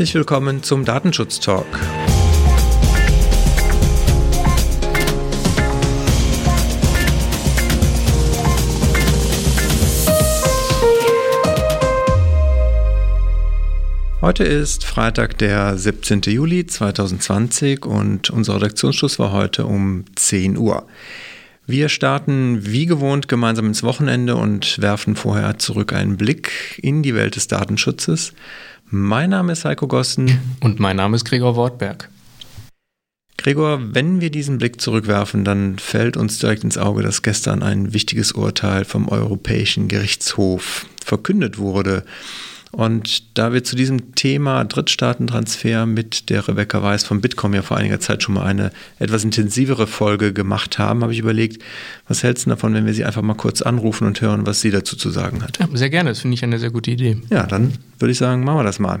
Herzlich willkommen zum Datenschutz Talk. Heute ist Freitag, der 17. Juli 2020 und unser Redaktionsschluss war heute um 10 Uhr. Wir starten wie gewohnt gemeinsam ins Wochenende und werfen vorher zurück einen Blick in die Welt des Datenschutzes. Mein Name ist Heiko Gossen. Und mein Name ist Gregor Wortberg. Gregor, wenn wir diesen Blick zurückwerfen, dann fällt uns direkt ins Auge, dass gestern ein wichtiges Urteil vom Europäischen Gerichtshof verkündet wurde. Und da wir zu diesem Thema Drittstaatentransfer mit der Rebecca Weiß von Bitkom ja vor einiger Zeit schon mal eine etwas intensivere Folge gemacht haben, habe ich überlegt, was hältst du davon, wenn wir sie einfach mal kurz anrufen und hören, was sie dazu zu sagen hat? Ja, sehr gerne, das finde ich eine sehr gute Idee. Ja, dann würde ich sagen, machen wir das mal.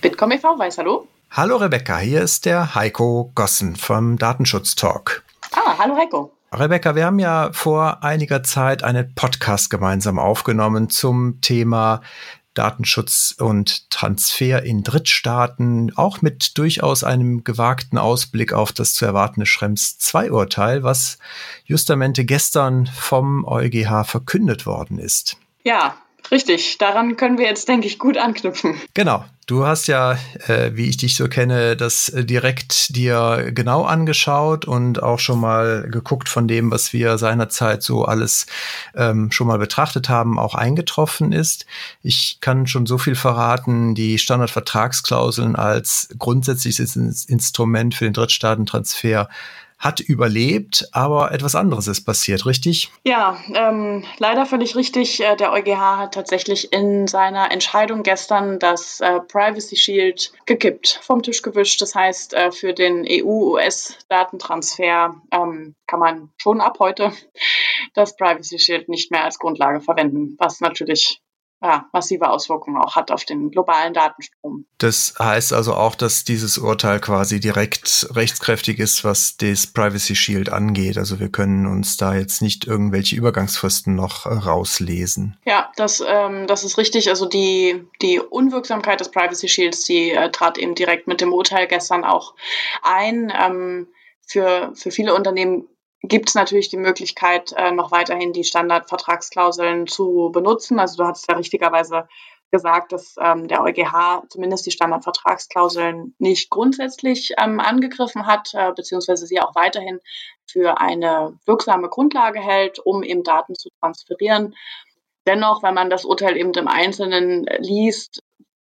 Bitkom e.V. Weiß, hallo? Hallo Rebecca, hier ist der Heiko Gossen vom Datenschutz Talk. Ah, hallo Heiko. Rebecca, wir haben ja vor einiger Zeit einen Podcast gemeinsam aufgenommen zum Thema Datenschutz und Transfer in Drittstaaten, auch mit durchaus einem gewagten Ausblick auf das zu erwartende Schrems II-Urteil, was justamente gestern vom EuGH verkündet worden ist. Ja, Richtig, daran können wir jetzt, denke ich, gut anknüpfen. Genau. Du hast ja, äh, wie ich dich so kenne, das äh, direkt dir genau angeschaut und auch schon mal geguckt von dem, was wir seinerzeit so alles ähm, schon mal betrachtet haben, auch eingetroffen ist. Ich kann schon so viel verraten, die Standardvertragsklauseln als grundsätzliches Instrument für den Drittstaatentransfer hat überlebt, aber etwas anderes ist passiert, richtig? Ja, ähm, leider völlig richtig. Äh, der EuGH hat tatsächlich in seiner Entscheidung gestern das äh, Privacy Shield gekippt, vom Tisch gewischt. Das heißt, äh, für den EU-US-Datentransfer ähm, kann man schon ab heute das Privacy Shield nicht mehr als Grundlage verwenden, was natürlich ja, massive Auswirkungen auch hat auf den globalen Datenstrom. Das heißt also auch, dass dieses Urteil quasi direkt rechtskräftig ist, was das Privacy Shield angeht. Also wir können uns da jetzt nicht irgendwelche Übergangsfristen noch äh, rauslesen. Ja, das, ähm, das ist richtig. Also die, die Unwirksamkeit des Privacy Shields, die äh, trat eben direkt mit dem Urteil gestern auch ein. Ähm, für, für viele Unternehmen gibt es natürlich die Möglichkeit, äh, noch weiterhin die Standardvertragsklauseln zu benutzen. Also du hattest ja richtigerweise gesagt, dass ähm, der EuGH zumindest die Standardvertragsklauseln nicht grundsätzlich ähm, angegriffen hat, äh, beziehungsweise sie auch weiterhin für eine wirksame Grundlage hält, um eben Daten zu transferieren. Dennoch, wenn man das Urteil eben im Einzelnen liest,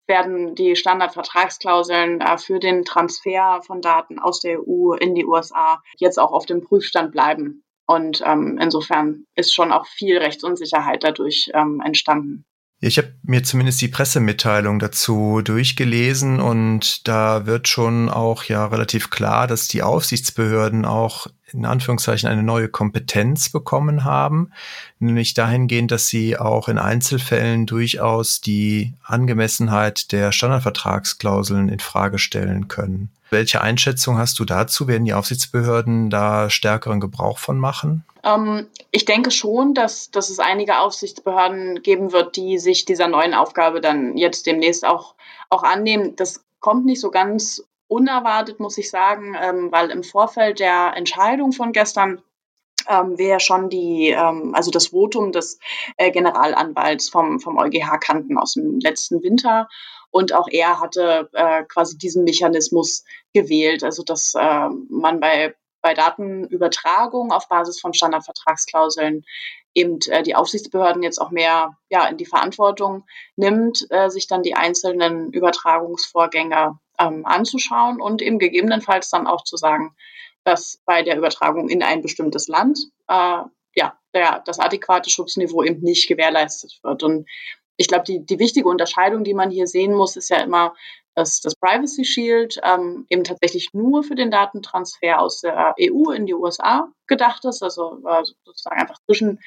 werden die Standardvertragsklauseln äh, für den Transfer von Daten aus der EU in die USA jetzt auch auf dem Prüfstand bleiben. Und ähm, insofern ist schon auch viel Rechtsunsicherheit dadurch ähm, entstanden. Ich habe mir zumindest die Pressemitteilung dazu durchgelesen und da wird schon auch ja relativ klar, dass die Aufsichtsbehörden auch in Anführungszeichen eine neue Kompetenz bekommen haben, nämlich dahingehend, dass sie auch in Einzelfällen durchaus die Angemessenheit der Standardvertragsklauseln in Frage stellen können. Welche Einschätzung hast du dazu? Werden die Aufsichtsbehörden da stärkeren Gebrauch von machen? Ähm, ich denke schon, dass, dass es einige Aufsichtsbehörden geben wird, die sich dieser neuen Aufgabe dann jetzt demnächst auch, auch annehmen. Das kommt nicht so ganz unerwartet, muss ich sagen, ähm, weil im Vorfeld der Entscheidung von gestern ähm, wir schon die, ähm, also das Votum des äh, Generalanwalts vom, vom EuGH kannten aus dem letzten Winter. Und auch er hatte äh, quasi diesen Mechanismus gewählt, also dass äh, man bei, bei Datenübertragung auf Basis von Standardvertragsklauseln eben äh, die Aufsichtsbehörden jetzt auch mehr ja, in die Verantwortung nimmt, äh, sich dann die einzelnen Übertragungsvorgänge ähm, anzuschauen und eben gegebenenfalls dann auch zu sagen, dass bei der Übertragung in ein bestimmtes Land äh, ja, der, das adäquate Schutzniveau eben nicht gewährleistet wird. Und ich glaube, die, die wichtige Unterscheidung, die man hier sehen muss, ist ja immer, dass das Privacy Shield ähm, eben tatsächlich nur für den Datentransfer aus der EU in die USA gedacht ist, also äh, sozusagen einfach zwischen,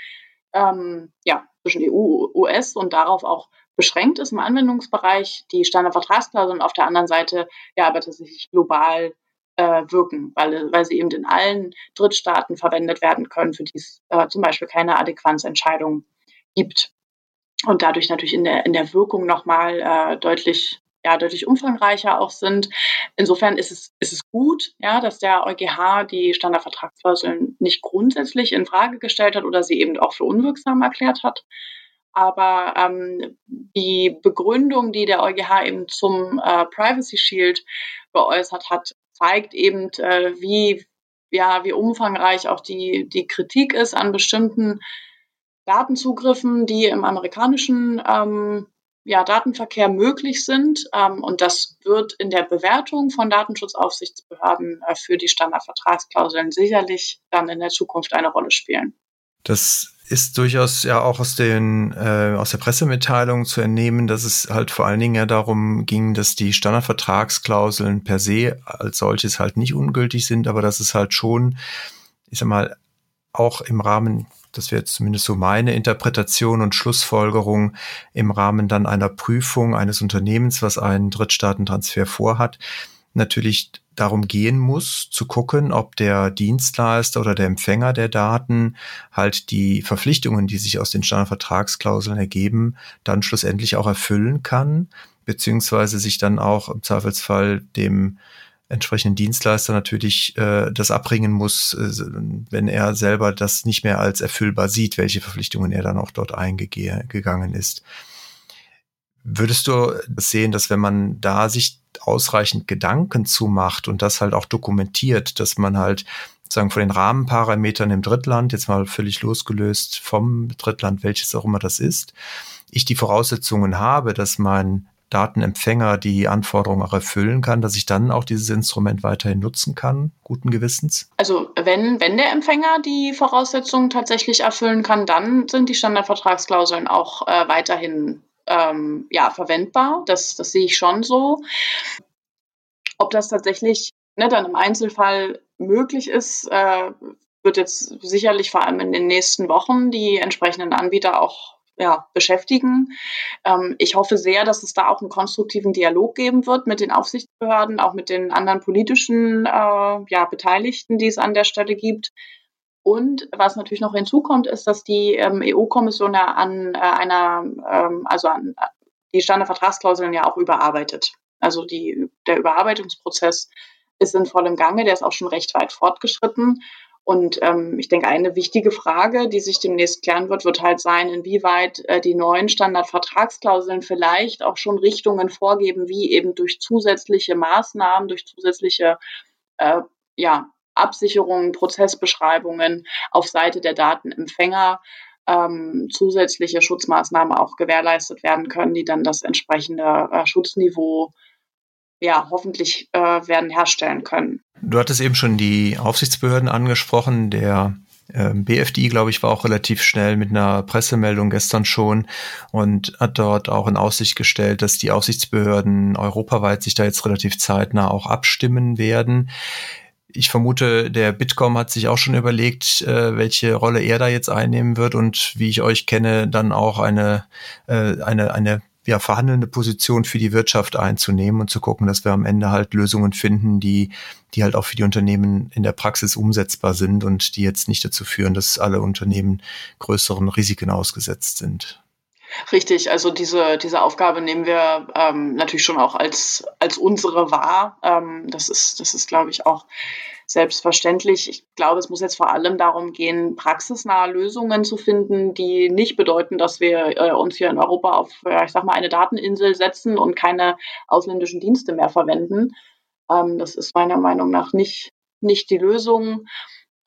ähm, ja, zwischen EU, US und darauf auch beschränkt ist im Anwendungsbereich. Die Standardvertragsklauseln auf der anderen Seite ja aber tatsächlich global äh, wirken, weil, weil sie eben in allen Drittstaaten verwendet werden können, für die es äh, zum Beispiel keine Adäquanzentscheidung gibt. Und dadurch natürlich in der, in der Wirkung nochmal äh, deutlich ja, deutlich umfangreicher auch sind. Insofern ist es, ist es gut, ja, dass der EuGH die Standardvertragsklauseln nicht grundsätzlich in Frage gestellt hat oder sie eben auch für unwirksam erklärt hat. Aber ähm, die Begründung, die der EuGH eben zum äh, Privacy Shield geäußert hat, zeigt eben, äh, wie, ja, wie umfangreich auch die, die Kritik ist an bestimmten Datenzugriffen, die im amerikanischen ähm, ja, Datenverkehr möglich sind. Ähm, und das wird in der Bewertung von Datenschutzaufsichtsbehörden äh, für die Standardvertragsklauseln sicherlich dann in der Zukunft eine Rolle spielen. Das ist durchaus ja auch aus den äh, aus der Pressemitteilung zu entnehmen, dass es halt vor allen Dingen ja darum ging, dass die Standardvertragsklauseln per se als solches halt nicht ungültig sind, aber dass es halt schon, ich sag mal, auch im Rahmen das wäre jetzt zumindest so meine Interpretation und Schlussfolgerung im Rahmen dann einer Prüfung eines Unternehmens, was einen Drittstaatentransfer vorhat, natürlich darum gehen muss, zu gucken, ob der Dienstleister oder der Empfänger der Daten halt die Verpflichtungen, die sich aus den Standardvertragsklauseln ergeben, dann schlussendlich auch erfüllen kann, beziehungsweise sich dann auch im Zweifelsfall dem entsprechenden Dienstleister natürlich äh, das abbringen muss, äh, wenn er selber das nicht mehr als erfüllbar sieht, welche Verpflichtungen er dann auch dort eingegangen ist. Würdest du sehen, dass wenn man da sich ausreichend Gedanken zumacht und das halt auch dokumentiert, dass man halt sagen von den Rahmenparametern im Drittland, jetzt mal völlig losgelöst vom Drittland, welches auch immer das ist, ich die Voraussetzungen habe, dass mein Datenempfänger die Anforderungen auch erfüllen kann, dass ich dann auch dieses Instrument weiterhin nutzen kann, guten Gewissens? Also wenn, wenn der Empfänger die Voraussetzungen tatsächlich erfüllen kann, dann sind die Standardvertragsklauseln auch äh, weiterhin ähm, ja, verwendbar. Das, das sehe ich schon so. Ob das tatsächlich ne, dann im Einzelfall möglich ist, äh, wird jetzt sicherlich vor allem in den nächsten Wochen die entsprechenden Anbieter auch ja, beschäftigen. Ähm, ich hoffe sehr, dass es da auch einen konstruktiven Dialog geben wird mit den Aufsichtsbehörden, auch mit den anderen politischen äh, ja, Beteiligten, die es an der Stelle gibt. Und was natürlich noch hinzukommt, ist, dass die ähm, EU-Kommission ja an äh, einer, ähm, also an die Standardvertragsklauseln ja auch überarbeitet. Also die, der Überarbeitungsprozess ist in vollem Gange, der ist auch schon recht weit fortgeschritten. Und ähm, ich denke, eine wichtige Frage, die sich demnächst klären wird, wird halt sein, inwieweit äh, die neuen Standardvertragsklauseln vielleicht auch schon Richtungen vorgeben, wie eben durch zusätzliche Maßnahmen, durch zusätzliche äh, ja, Absicherungen, Prozessbeschreibungen auf Seite der Datenempfänger ähm, zusätzliche Schutzmaßnahmen auch gewährleistet werden können, die dann das entsprechende äh, Schutzniveau ja, hoffentlich äh, werden herstellen können. Du hattest eben schon die Aufsichtsbehörden angesprochen. Der äh, BFDI, glaube ich, war auch relativ schnell mit einer Pressemeldung gestern schon und hat dort auch in Aussicht gestellt, dass die Aufsichtsbehörden europaweit sich da jetzt relativ zeitnah auch abstimmen werden. Ich vermute, der Bitkom hat sich auch schon überlegt, äh, welche Rolle er da jetzt einnehmen wird und wie ich euch kenne, dann auch eine, äh, eine, eine ja, verhandelnde Position für die Wirtschaft einzunehmen und zu gucken, dass wir am Ende halt Lösungen finden, die, die halt auch für die Unternehmen in der Praxis umsetzbar sind und die jetzt nicht dazu führen, dass alle Unternehmen größeren Risiken ausgesetzt sind. Richtig, also diese, diese Aufgabe nehmen wir ähm, natürlich schon auch als, als unsere wahr. Ähm, das ist, das ist, glaube ich, auch selbstverständlich. Ich glaube, es muss jetzt vor allem darum gehen, praxisnahe Lösungen zu finden, die nicht bedeuten, dass wir äh, uns hier in Europa auf, äh, ich sag mal, eine Dateninsel setzen und keine ausländischen Dienste mehr verwenden. Ähm, das ist meiner Meinung nach nicht, nicht die Lösung.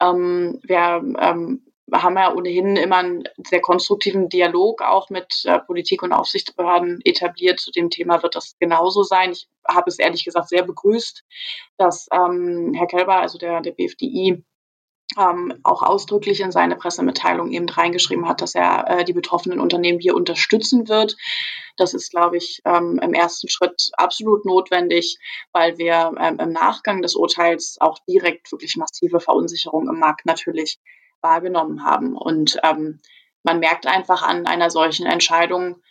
Ähm, wir ähm, haben ja ohnehin immer einen sehr konstruktiven Dialog auch mit äh, Politik und Aufsichtsbehörden etabliert. Zu dem Thema wird das genauso sein. Ich habe es ehrlich gesagt sehr begrüßt, dass ähm, Herr Kelber, also der, der BFDI, ähm, auch ausdrücklich in seine Pressemitteilung eben reingeschrieben hat, dass er äh, die betroffenen Unternehmen hier unterstützen wird. Das ist, glaube ich, ähm, im ersten Schritt absolut notwendig, weil wir ähm, im Nachgang des Urteils auch direkt wirklich massive Verunsicherung im Markt natürlich wahrgenommen haben. Und ähm, man merkt einfach an einer solchen Entscheidung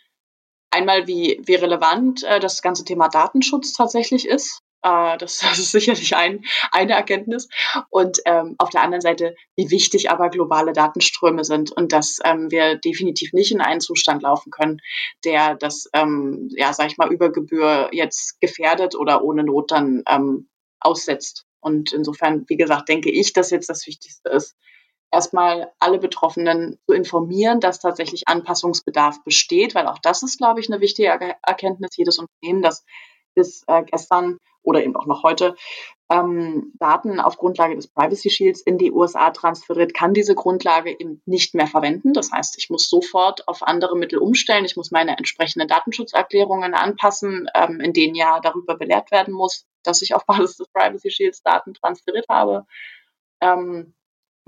einmal, wie, wie relevant äh, das ganze Thema Datenschutz tatsächlich ist. Äh, das, das, ist sicherlich ein, eine Erkenntnis. Und ähm, auf der anderen Seite, wie wichtig aber globale Datenströme sind und dass ähm, wir definitiv nicht in einen Zustand laufen können, der das, ähm, ja, sag ich mal, über Gebühr jetzt gefährdet oder ohne Not dann ähm, aussetzt. Und insofern, wie gesagt, denke ich, dass jetzt das Wichtigste ist, erstmal alle Betroffenen zu informieren, dass tatsächlich Anpassungsbedarf besteht, weil auch das ist, glaube ich, eine wichtige Erkenntnis jedes Unternehmen, das bis äh, gestern oder eben auch noch heute ähm, Daten auf Grundlage des Privacy Shields in die USA transferiert, kann diese Grundlage eben nicht mehr verwenden. Das heißt, ich muss sofort auf andere Mittel umstellen. Ich muss meine entsprechenden Datenschutzerklärungen anpassen, ähm, in denen ja darüber belehrt werden muss, dass ich auf Basis des Privacy Shields Daten transferiert habe. Ähm,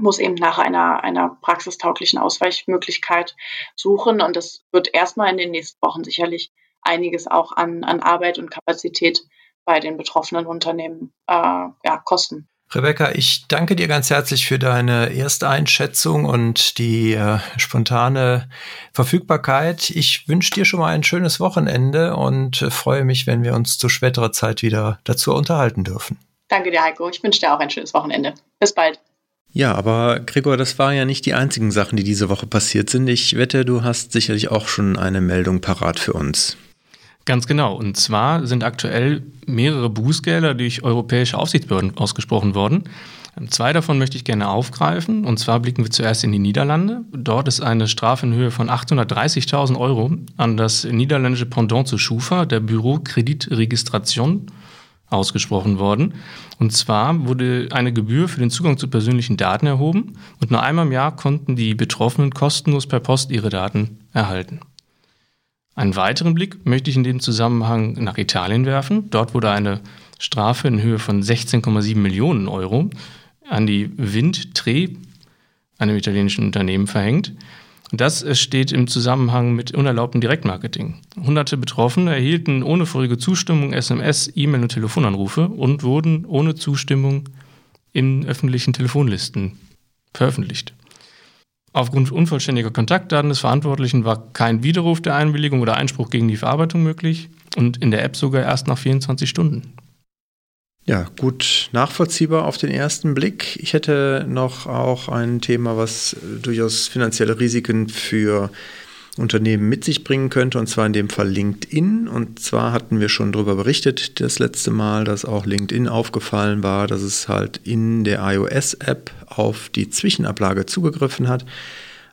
muss eben nach einer, einer praxistauglichen Ausweichmöglichkeit suchen. Und das wird erstmal in den nächsten Wochen sicherlich einiges auch an, an Arbeit und Kapazität bei den betroffenen Unternehmen äh, ja, kosten. Rebecca, ich danke dir ganz herzlich für deine Ersteinschätzung und die äh, spontane Verfügbarkeit. Ich wünsche dir schon mal ein schönes Wochenende und äh, freue mich, wenn wir uns zu späterer Zeit wieder dazu unterhalten dürfen. Danke dir, Heiko. Ich wünsche dir auch ein schönes Wochenende. Bis bald. Ja, aber Gregor, das waren ja nicht die einzigen Sachen, die diese Woche passiert sind. Ich wette, du hast sicherlich auch schon eine Meldung parat für uns. Ganz genau. Und zwar sind aktuell mehrere Bußgelder durch europäische Aufsichtsbehörden ausgesprochen worden. Zwei davon möchte ich gerne aufgreifen. Und zwar blicken wir zuerst in die Niederlande. Dort ist eine Strafe in Höhe von 830.000 Euro an das niederländische Pendant zu Schufa, der Büro Kreditregistration, ausgesprochen worden. Und zwar wurde eine Gebühr für den Zugang zu persönlichen Daten erhoben und nur einmal im Jahr konnten die Betroffenen kostenlos per Post ihre Daten erhalten. Einen weiteren Blick möchte ich in dem Zusammenhang nach Italien werfen. Dort wurde eine Strafe in Höhe von 16,7 Millionen Euro an die Windtre, einem italienischen Unternehmen, verhängt. Das steht im Zusammenhang mit unerlaubtem Direktmarketing. Hunderte Betroffene erhielten ohne vorige Zustimmung SMS, E-Mail und Telefonanrufe und wurden ohne Zustimmung in öffentlichen Telefonlisten veröffentlicht. Aufgrund unvollständiger Kontaktdaten des Verantwortlichen war kein Widerruf der Einwilligung oder Einspruch gegen die Verarbeitung möglich und in der App sogar erst nach 24 Stunden. Ja, gut nachvollziehbar auf den ersten Blick. Ich hätte noch auch ein Thema, was durchaus finanzielle Risiken für Unternehmen mit sich bringen könnte, und zwar in dem Fall LinkedIn. Und zwar hatten wir schon darüber berichtet das letzte Mal, dass auch LinkedIn aufgefallen war, dass es halt in der iOS-App auf die Zwischenablage zugegriffen hat.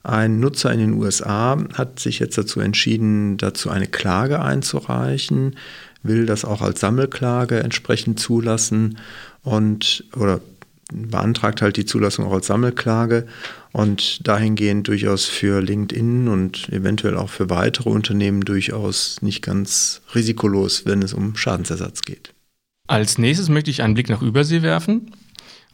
Ein Nutzer in den USA hat sich jetzt dazu entschieden, dazu eine Klage einzureichen, will das auch als Sammelklage entsprechend zulassen und oder beantragt halt die Zulassung auch als Sammelklage und dahingehend durchaus für LinkedIn und eventuell auch für weitere Unternehmen durchaus nicht ganz risikolos, wenn es um Schadensersatz geht. Als nächstes möchte ich einen Blick nach Übersee werfen.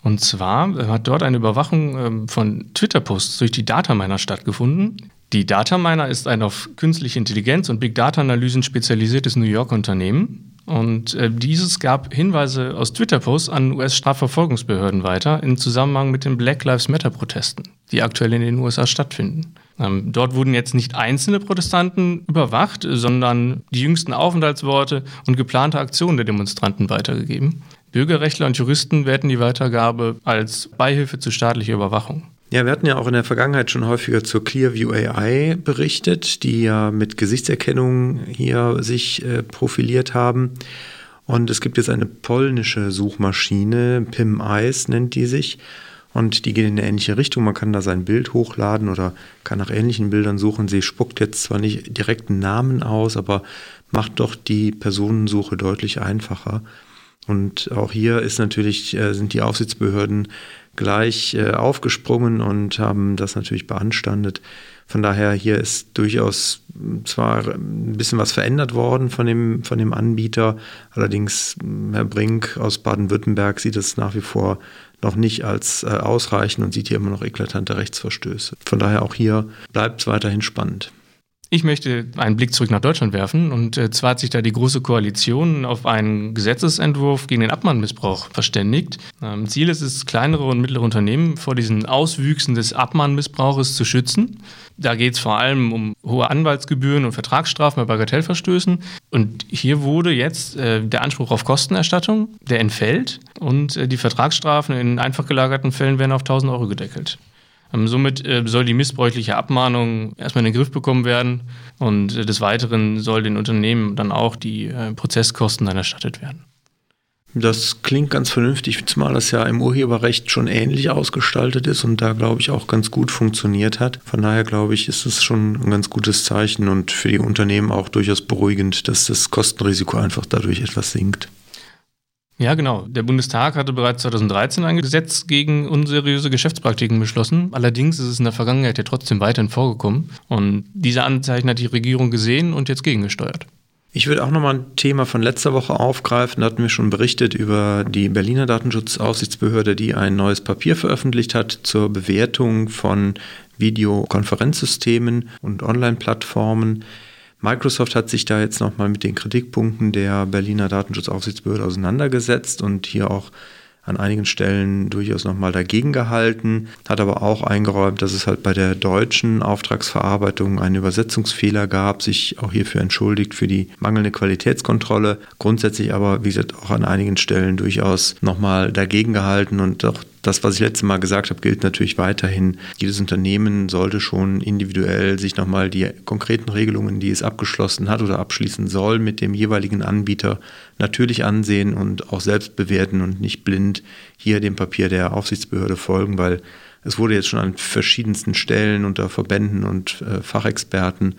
Und zwar hat dort eine Überwachung ähm, von Twitter-Posts durch die Dataminer stattgefunden. Die Dataminer ist ein auf künstliche Intelligenz und Big Data-Analysen spezialisiertes New Yorker Unternehmen. Und äh, dieses gab Hinweise aus Twitter-Posts an US-Strafverfolgungsbehörden weiter in Zusammenhang mit den Black Lives Matter-Protesten, die aktuell in den USA stattfinden. Ähm, dort wurden jetzt nicht einzelne Protestanten überwacht, sondern die jüngsten Aufenthaltsworte und geplante Aktionen der Demonstranten weitergegeben. Bürgerrechtler und Juristen werten die Weitergabe als Beihilfe zu staatlicher Überwachung. Ja, wir hatten ja auch in der Vergangenheit schon häufiger zur Clearview AI berichtet, die ja mit Gesichtserkennung hier sich äh, profiliert haben. Und es gibt jetzt eine polnische Suchmaschine, Pim Eyes nennt die sich. Und die geht in eine ähnliche Richtung. Man kann da sein Bild hochladen oder kann nach ähnlichen Bildern suchen. Sie spuckt jetzt zwar nicht direkt einen Namen aus, aber macht doch die Personensuche deutlich einfacher. Und auch hier ist natürlich, äh, sind die Aufsichtsbehörden gleich äh, aufgesprungen und haben das natürlich beanstandet. Von daher hier ist durchaus zwar ein bisschen was verändert worden von dem, von dem Anbieter, allerdings Herr Brink aus Baden-Württemberg sieht es nach wie vor noch nicht als äh, ausreichend und sieht hier immer noch eklatante Rechtsverstöße. Von daher auch hier bleibt es weiterhin spannend. Ich möchte einen Blick zurück nach Deutschland werfen und äh, zwar hat sich da die Große Koalition auf einen Gesetzesentwurf gegen den Abmahnmissbrauch verständigt. Ähm, Ziel ist es, kleinere und mittlere Unternehmen vor diesen Auswüchsen des Abmahnmissbrauches zu schützen. Da geht es vor allem um hohe Anwaltsgebühren und Vertragsstrafen bei Bagatellverstößen. Und hier wurde jetzt äh, der Anspruch auf Kostenerstattung, der entfällt und äh, die Vertragsstrafen in einfach gelagerten Fällen werden auf 1000 Euro gedeckelt. Ähm, somit äh, soll die missbräuchliche Abmahnung erstmal in den Griff bekommen werden und äh, des Weiteren soll den Unternehmen dann auch die äh, Prozesskosten dann erstattet werden. Das klingt ganz vernünftig, zumal das ja im Urheberrecht schon ähnlich ausgestaltet ist und da, glaube ich, auch ganz gut funktioniert hat. Von daher, glaube ich, ist es schon ein ganz gutes Zeichen und für die Unternehmen auch durchaus beruhigend, dass das Kostenrisiko einfach dadurch etwas sinkt. Ja, genau. Der Bundestag hatte bereits 2013 ein Gesetz gegen unseriöse Geschäftspraktiken beschlossen. Allerdings ist es in der Vergangenheit ja trotzdem weiterhin vorgekommen. Und diese Anzeichen hat die Regierung gesehen und jetzt gegengesteuert. Ich würde auch nochmal ein Thema von letzter Woche aufgreifen. Da hatten wir schon berichtet über die Berliner Datenschutzaufsichtsbehörde, die ein neues Papier veröffentlicht hat zur Bewertung von Videokonferenzsystemen und Online-Plattformen. Microsoft hat sich da jetzt nochmal mit den Kritikpunkten der Berliner Datenschutzaufsichtsbehörde auseinandergesetzt und hier auch an einigen Stellen durchaus nochmal dagegen gehalten, hat aber auch eingeräumt, dass es halt bei der deutschen Auftragsverarbeitung einen Übersetzungsfehler gab, sich auch hierfür entschuldigt für die mangelnde Qualitätskontrolle, grundsätzlich aber, wie gesagt, auch an einigen Stellen durchaus nochmal dagegen gehalten und auch das, was ich letztes Mal gesagt habe, gilt natürlich weiterhin. Jedes Unternehmen sollte schon individuell sich nochmal die konkreten Regelungen, die es abgeschlossen hat oder abschließen soll, mit dem jeweiligen Anbieter natürlich ansehen und auch selbst bewerten und nicht blind hier dem Papier der Aufsichtsbehörde folgen, weil es wurde jetzt schon an verschiedensten Stellen unter Verbänden und äh, Fachexperten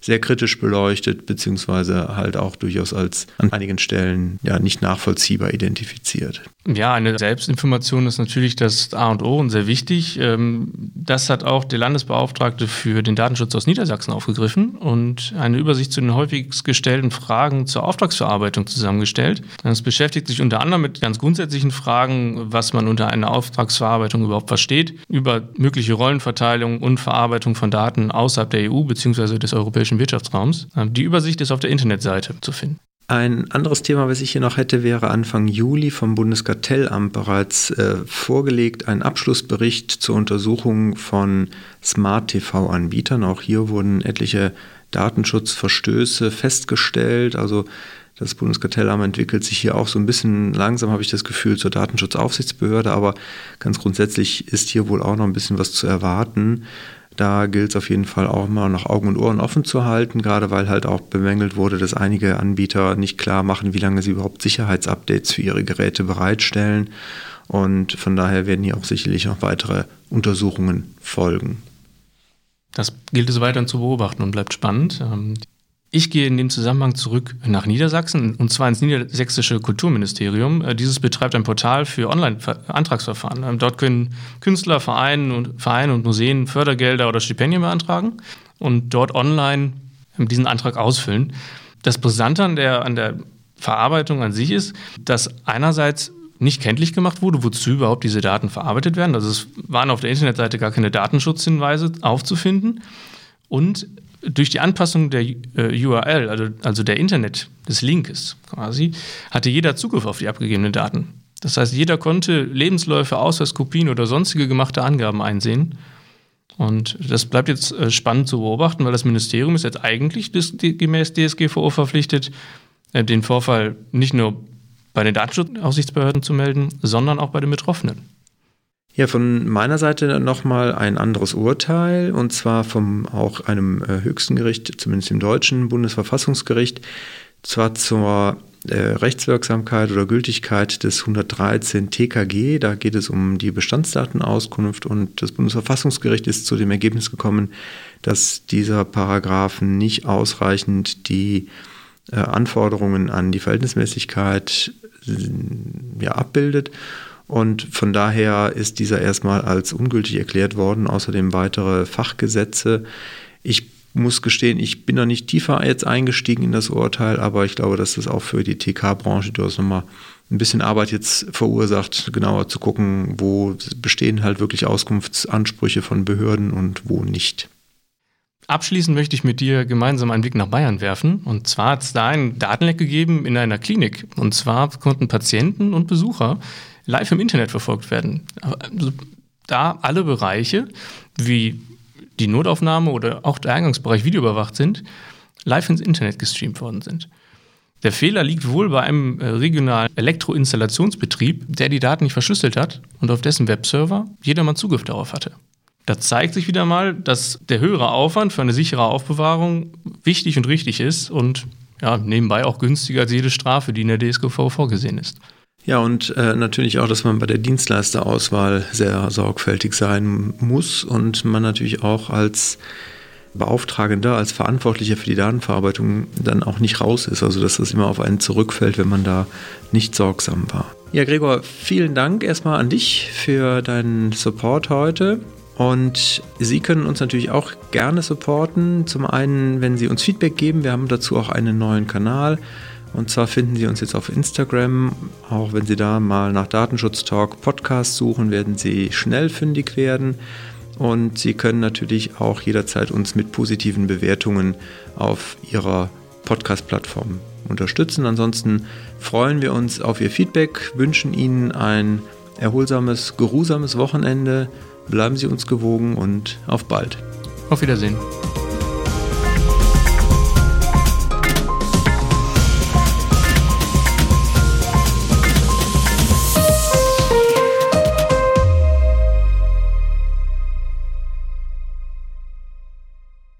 sehr kritisch beleuchtet, beziehungsweise halt auch durchaus als an einigen Stellen ja nicht nachvollziehbar identifiziert. Ja, eine Selbstinformation ist natürlich das A und O und sehr wichtig. Ähm, das hat auch der Landesbeauftragte für den Datenschutz aus Niedersachsen aufgegriffen und eine Übersicht zu den häufigst gestellten Fragen zur Auftragsverarbeitung zusammengestellt. Es beschäftigt sich unter anderem mit ganz grundsätzlichen Fragen, was man unter einer Auftragsverarbeitung überhaupt versteht, über mögliche Rollenverteilung und Verarbeitung von Daten außerhalb der EU bzw. des europäischen Wirtschaftsraums. Ähm, die Übersicht ist auf der Internetseite zu finden. Ein anderes Thema, was ich hier noch hätte, wäre Anfang Juli vom Bundeskartellamt bereits äh, vorgelegt ein Abschlussbericht zur Untersuchung von Smart-TV-Anbietern. Auch hier wurden etliche Datenschutzverstöße festgestellt. Also das Bundeskartellamt entwickelt sich hier auch so ein bisschen langsam, habe ich das Gefühl, zur Datenschutzaufsichtsbehörde, aber ganz grundsätzlich ist hier wohl auch noch ein bisschen was zu erwarten. Da gilt es auf jeden Fall auch mal noch Augen und Ohren offen zu halten, gerade weil halt auch bemängelt wurde, dass einige Anbieter nicht klar machen, wie lange sie überhaupt Sicherheitsupdates für ihre Geräte bereitstellen. Und von daher werden hier auch sicherlich noch weitere Untersuchungen folgen. Das gilt es weiterhin zu beobachten und bleibt spannend. Ich gehe in dem Zusammenhang zurück nach Niedersachsen und zwar ins Niedersächsische Kulturministerium. Äh, dieses betreibt ein Portal für Online-Antragsverfahren. Ähm, dort können Künstler, Vereine und, Vereine und Museen Fördergelder oder Stipendien beantragen und dort online ähm, diesen Antrag ausfüllen. Das Brisante an der, an der Verarbeitung an sich ist, dass einerseits nicht kenntlich gemacht wurde, wozu überhaupt diese Daten verarbeitet werden. Also es waren auf der Internetseite gar keine Datenschutzhinweise aufzufinden. Und durch die Anpassung der äh, URL, also, also der Internet des Linkes quasi, hatte jeder Zugriff auf die abgegebenen Daten. Das heißt, jeder konnte Lebensläufe, Ausweiskopien oder sonstige gemachte Angaben einsehen. Und das bleibt jetzt äh, spannend zu beobachten, weil das Ministerium ist jetzt eigentlich gemäß DSGVO verpflichtet, äh, den Vorfall nicht nur bei den Datenschutzaufsichtsbehörden zu melden, sondern auch bei den Betroffenen. Ja, von meiner Seite nochmal ein anderes Urteil und zwar vom auch einem äh, höchsten Gericht, zumindest im deutschen Bundesverfassungsgericht, zwar zur äh, Rechtswirksamkeit oder Gültigkeit des 113 TKG. Da geht es um die Bestandsdatenauskunft und das Bundesverfassungsgericht ist zu dem Ergebnis gekommen, dass dieser Paragraphen nicht ausreichend die äh, Anforderungen an die Verhältnismäßigkeit äh, ja, abbildet und von daher ist dieser erstmal als ungültig erklärt worden, außerdem weitere Fachgesetze. Ich muss gestehen, ich bin da nicht tiefer jetzt eingestiegen in das Urteil, aber ich glaube, dass das auch für die TK-Branche durchaus nochmal ein bisschen Arbeit jetzt verursacht, genauer zu gucken, wo bestehen halt wirklich Auskunftsansprüche von Behörden und wo nicht. Abschließend möchte ich mit dir gemeinsam einen Blick nach Bayern werfen. Und zwar hat es da einen Datenleck gegeben in einer Klinik. Und zwar konnten Patienten und Besucher live im Internet verfolgt werden. Also da alle Bereiche, wie die Notaufnahme oder auch der Eingangsbereich videoüberwacht sind, live ins Internet gestreamt worden sind. Der Fehler liegt wohl bei einem äh, regionalen Elektroinstallationsbetrieb, der die Daten nicht verschlüsselt hat und auf dessen Webserver jedermann Zugriff darauf hatte. Da zeigt sich wieder mal, dass der höhere Aufwand für eine sichere Aufbewahrung wichtig und richtig ist und ja, nebenbei auch günstiger als jede Strafe, die in der DSGVO vorgesehen ist. Ja, und äh, natürlich auch, dass man bei der Dienstleisterauswahl sehr sorgfältig sein muss und man natürlich auch als Beauftragender, als Verantwortlicher für die Datenverarbeitung dann auch nicht raus ist. Also dass das immer auf einen zurückfällt, wenn man da nicht sorgsam war. Ja, Gregor, vielen Dank erstmal an dich für deinen Support heute. Und Sie können uns natürlich auch gerne supporten. Zum einen, wenn Sie uns Feedback geben. Wir haben dazu auch einen neuen Kanal. Und zwar finden Sie uns jetzt auf Instagram. Auch wenn Sie da mal nach Datenschutz Talk Podcast suchen, werden Sie schnell fündig werden. Und Sie können natürlich auch jederzeit uns mit positiven Bewertungen auf Ihrer Podcast-Plattform unterstützen. Ansonsten freuen wir uns auf Ihr Feedback, wünschen Ihnen ein erholsames, geruhsames Wochenende. Bleiben Sie uns gewogen und auf bald. Auf Wiedersehen.